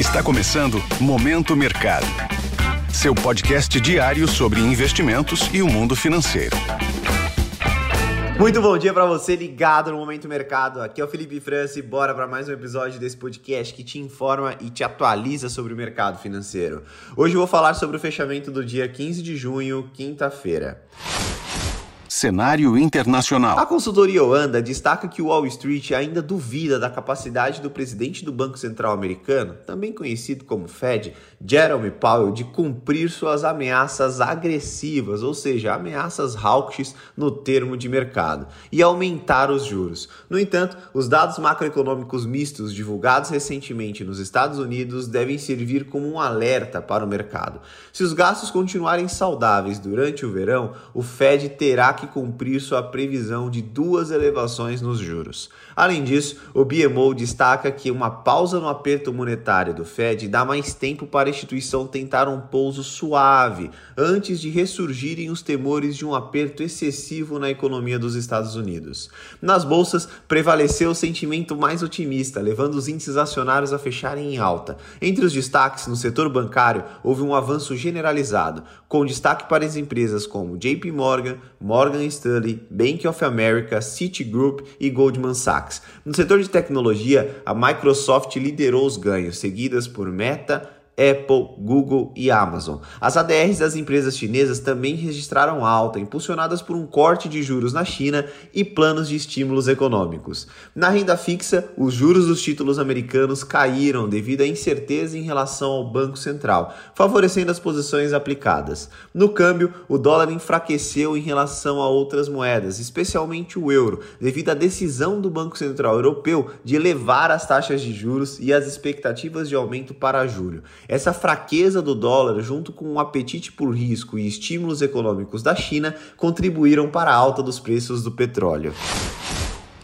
Está começando Momento Mercado. Seu podcast diário sobre investimentos e o mundo financeiro. Muito bom dia para você ligado no Momento Mercado. Aqui é o Felipe França e bora para mais um episódio desse podcast que te informa e te atualiza sobre o mercado financeiro. Hoje eu vou falar sobre o fechamento do dia 15 de junho, quinta-feira. Cenário internacional. A consultoria Oanda destaca que o Wall Street ainda duvida da capacidade do presidente do Banco Central americano, também conhecido como Fed, Jerome Powell, de cumprir suas ameaças agressivas, ou seja, ameaças hawkish no termo de mercado, e aumentar os juros. No entanto, os dados macroeconômicos mistos divulgados recentemente nos Estados Unidos devem servir como um alerta para o mercado. Se os gastos continuarem saudáveis durante o verão, o Fed terá que cumprir sua previsão de duas elevações nos juros. Além disso, o BMO destaca que uma pausa no aperto monetário do Fed dá mais tempo para a instituição tentar um pouso suave antes de ressurgirem os temores de um aperto excessivo na economia dos Estados Unidos. Nas bolsas, prevaleceu o sentimento mais otimista, levando os índices acionários a fecharem em alta. Entre os destaques no setor bancário, houve um avanço generalizado, com destaque para as empresas como JP Morgan, Morgan Stanley, Bank of America, Citigroup e Goldman Sachs. No setor de tecnologia, a Microsoft liderou os ganhos, seguidas por Meta, Apple, Google e Amazon. As ADRs das empresas chinesas também registraram alta, impulsionadas por um corte de juros na China e planos de estímulos econômicos. Na renda fixa, os juros dos títulos americanos caíram devido à incerteza em relação ao Banco Central, favorecendo as posições aplicadas. No câmbio, o dólar enfraqueceu em relação a outras moedas, especialmente o euro, devido à decisão do Banco Central Europeu de elevar as taxas de juros e as expectativas de aumento para julho. Essa fraqueza do dólar, junto com o um apetite por risco e estímulos econômicos da China, contribuíram para a alta dos preços do petróleo.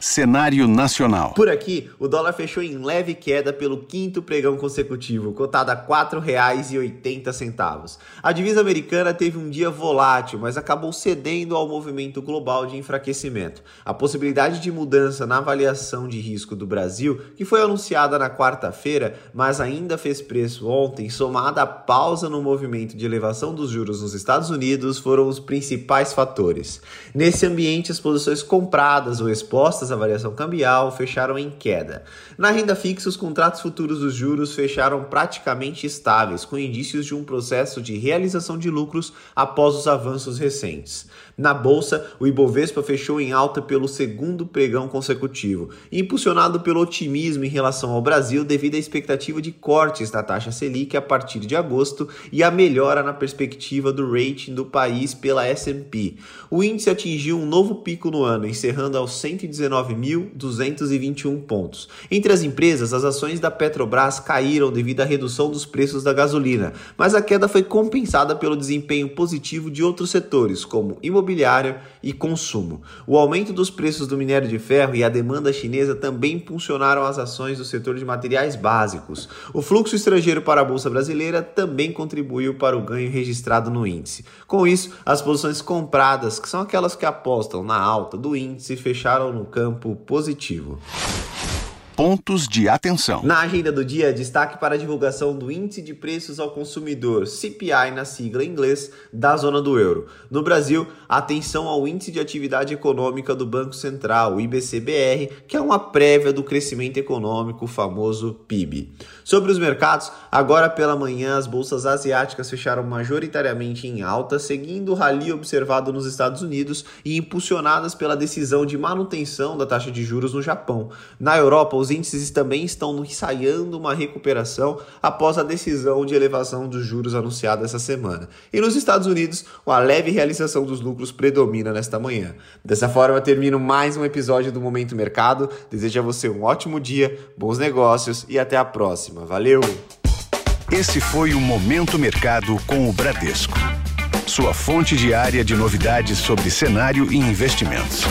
Cenário nacional. Por aqui, o dólar fechou em leve queda pelo quinto pregão consecutivo, cotado a R$ 4,80. A divisa americana teve um dia volátil, mas acabou cedendo ao movimento global de enfraquecimento. A possibilidade de mudança na avaliação de risco do Brasil, que foi anunciada na quarta-feira, mas ainda fez preço ontem, somada à pausa no movimento de elevação dos juros nos Estados Unidos, foram os principais fatores. Nesse ambiente, as posições compradas ou expostas a variação cambial fecharam em queda. Na renda fixa, os contratos futuros dos juros fecharam praticamente estáveis, com indícios de um processo de realização de lucros após os avanços recentes. Na bolsa, o Ibovespa fechou em alta pelo segundo pregão consecutivo, impulsionado pelo otimismo em relação ao Brasil devido à expectativa de cortes da taxa Selic a partir de agosto e a melhora na perspectiva do rating do país pela S&P. O índice atingiu um novo pico no ano, encerrando aos 119.221 pontos. Entre as empresas, as ações da Petrobras caíram devido à redução dos preços da gasolina, mas a queda foi compensada pelo desempenho positivo de outros setores, como imobiliário e consumo. O aumento dos preços do minério de ferro e a demanda chinesa também impulsionaram as ações do setor de materiais básicos. O fluxo estrangeiro para a bolsa brasileira também contribuiu para o ganho registrado no índice. Com isso, as posições compradas, que são aquelas que apostam na alta do índice, fecharam no campo positivo pontos de atenção. Na agenda do dia, destaque para a divulgação do Índice de Preços ao Consumidor, CPI na sigla em inglês, da zona do euro. No Brasil, atenção ao Índice de Atividade Econômica do Banco Central, IBCBR, que é uma prévia do crescimento econômico, o famoso PIB. Sobre os mercados, agora pela manhã as bolsas asiáticas fecharam majoritariamente em alta, seguindo o rally observado nos Estados Unidos e impulsionadas pela decisão de manutenção da taxa de juros no Japão. Na Europa, os índices também estão ensaiando uma recuperação após a decisão de elevação dos juros anunciada essa semana. E nos Estados Unidos, a leve realização dos lucros predomina nesta manhã. Dessa forma, termino mais um episódio do Momento Mercado. Desejo a você um ótimo dia, bons negócios e até a próxima. Valeu! Esse foi o Momento Mercado com o Bradesco. Sua fonte diária de novidades sobre cenário e investimentos.